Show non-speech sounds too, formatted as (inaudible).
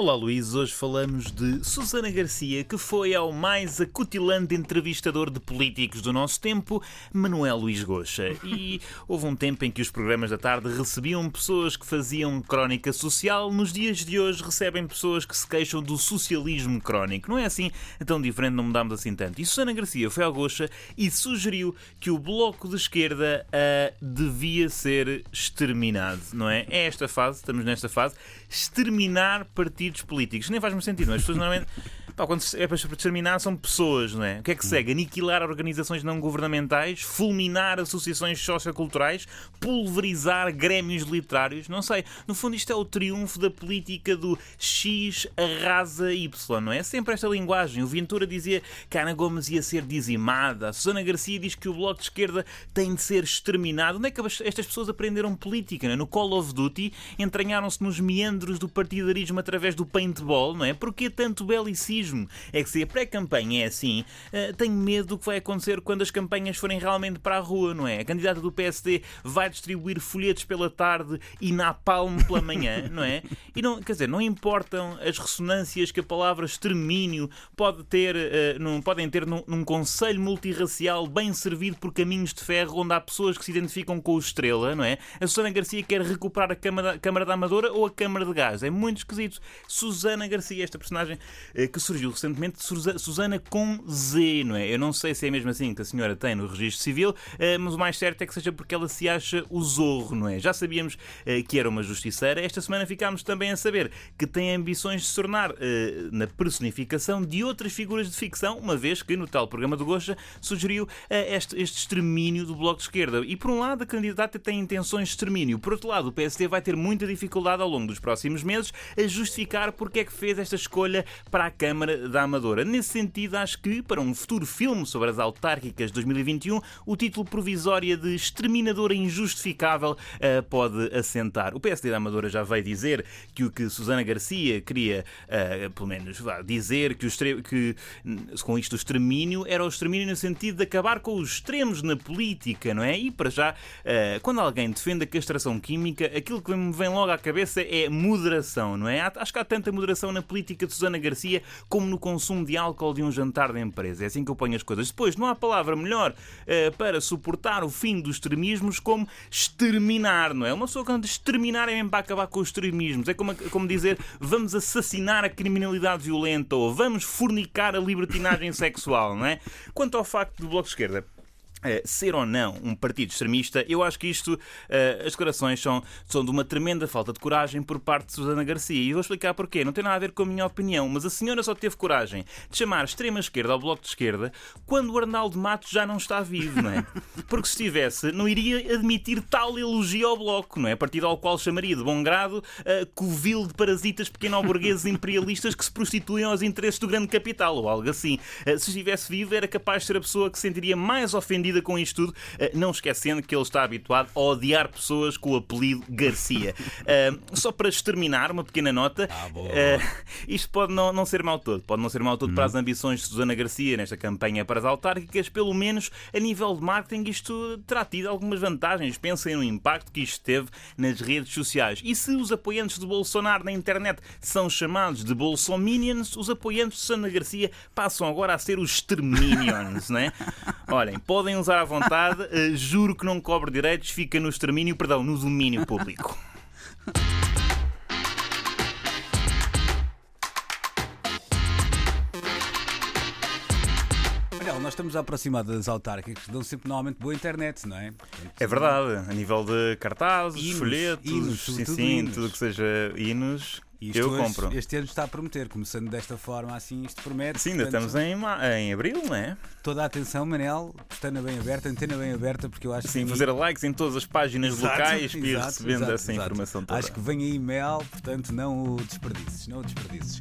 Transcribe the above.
Olá Luís, hoje falamos de Susana Garcia, que foi ao mais acutilante entrevistador de políticos do nosso tempo, Manuel Luís Goxa. E houve um tempo em que os programas da tarde recebiam pessoas que faziam crónica social, nos dias de hoje recebem pessoas que se queixam do socialismo crónico. Não é assim é tão diferente, não mudamos assim tanto. E Susana Garcia foi ao Goxa e sugeriu que o bloco de esquerda uh, devia ser exterminado, não é? É esta fase, estamos nesta fase, exterminar partidos partidos políticos. Nem faz muito sentido, é? As pessoas normalmente. Pá, quando é para determinar, são pessoas, não é? O que é que segue? Aniquilar organizações não governamentais, fulminar associações socioculturais, pulverizar grémios literários, não sei. No fundo, isto é o triunfo da política do X arrasa Y, não é? Sempre esta linguagem. O Ventura dizia que Ana Gomes ia ser dizimada, a Susana Garcia diz que o Bloco de Esquerda tem de ser exterminado. Onde é que estas pessoas aprenderam política? É? No Call of Duty, entranharam-se nos meandros do partidarismo através do paintball, não é? Porquê tanto belicismo? É que se a pré-campanha é assim, uh, tenho medo do que vai acontecer quando as campanhas forem realmente para a rua, não é? A candidata do PSD vai distribuir folhetos pela tarde e napalm pela manhã, (laughs) não é? E não, quer dizer, não importam as ressonâncias que a palavra extermínio pode ter, uh, num, podem ter num, num conselho multirracial bem servido por caminhos de ferro onde há pessoas que se identificam com o Estrela, não é? A Susana Garcia quer recuperar a Câmara, Câmara da Amadora ou a Câmara de Gás. É muito esquisito. Susana Garcia, esta personagem eh, que surgiu recentemente, Susana com Z, não é? Eu não sei se é mesmo assim que a senhora tem no registro civil, eh, mas o mais certo é que seja porque ela se acha o zorro, não é? Já sabíamos eh, que era uma justiceira, esta semana ficámos também a saber que tem ambições de se tornar na personificação de outras figuras de ficção, uma vez que no tal programa do Gocha sugeriu este, este extermínio do Bloco de Esquerda. E por um lado, a candidata tem intenções de extermínio, por outro lado, o PSD vai ter muita dificuldade ao longo dos próximos meses a justificar porque é que fez esta escolha para a Câmara da Amadora. Nesse sentido, acho que, para um futuro filme sobre as autárquicas de 2021, o título provisório de Exterminadora Injustificável uh, pode assentar. O PSD da Amadora já veio dizer que o que Susana Garcia queria, uh, pelo menos, vá, dizer que, que com isto o extermínio era o extermínio no sentido de acabar com os extremos na política, não é? E para já, uh, quando alguém defende a castração química, aquilo que me vem logo à cabeça é moderação, não é? Acho que há tanta moderação na política de Susana Garcia como no consumo de álcool de um jantar da empresa. É assim que eu ponho as coisas. Depois, não há palavra melhor uh, para suportar o fim dos extremismos como exterminar, não é? Uma pessoa quando exterminar é mesmo para acabar com os extremismos. É como, como dizer vamos assassinar a criminalidade violenta ou vamos fornicar a libertinagem (laughs) sexual, não é? Quanto ao facto do Bloco de Esquerda Uh, ser ou não um partido extremista, eu acho que isto, uh, as declarações são, são de uma tremenda falta de coragem por parte de Susana Garcia. E vou explicar porquê. Não tem nada a ver com a minha opinião, mas a senhora só teve coragem de chamar extrema-esquerda ao bloco de esquerda quando o Arnaldo Matos já não está vivo, não é? Porque se estivesse, não iria admitir tal elogio ao bloco, não é? Partido ao qual chamaria de bom grado uh, covil de parasitas pequeno-burgueses imperialistas que se prostituem aos interesses do grande capital, ou algo assim. Uh, se estivesse vivo, era capaz de ser a pessoa que se sentiria mais ofendida com isto tudo, eh, não esquecendo que ele está habituado a odiar pessoas com o apelido Garcia. Uh, (laughs) só para exterminar, uma pequena nota: ah, uh, (laughs) isto pode não, não ser mal todo, pode não ser mal todo hum. para as ambições de Susana Garcia nesta campanha para as autárquicas, pelo menos a nível de marketing, isto terá tido algumas vantagens. Pensem no impacto que isto teve nas redes sociais. E se os apoiantes de Bolsonaro na internet são chamados de Bolsominions, os apoiantes de Susana Garcia passam agora a ser os Exterminions, não é? (laughs) Olhem, podem usar à vontade, uh, juro que não cobre direitos, fica no extermínio, perdão, no domínio público. nós estamos aproximados das autárquicas, dão sempre normalmente boa internet, não é? Portanto, é verdade, a nível de cartazes, hinos, folhetos, hinos, sim, sim, tudo que seja hinos, eu hoje, compro. Este ano está a prometer, começando desta forma, assim, isto promete. Sim, ainda estamos em, em abril, não é? Toda a atenção, Manel, pestana bem aberta, antena bem aberta, porque eu acho Sim, que. fazer likes em todas as páginas exato, locais e recebendo exato, essa exato. informação toda. Acho que vem aí mel, portanto, não o desperdices, não o desperdices.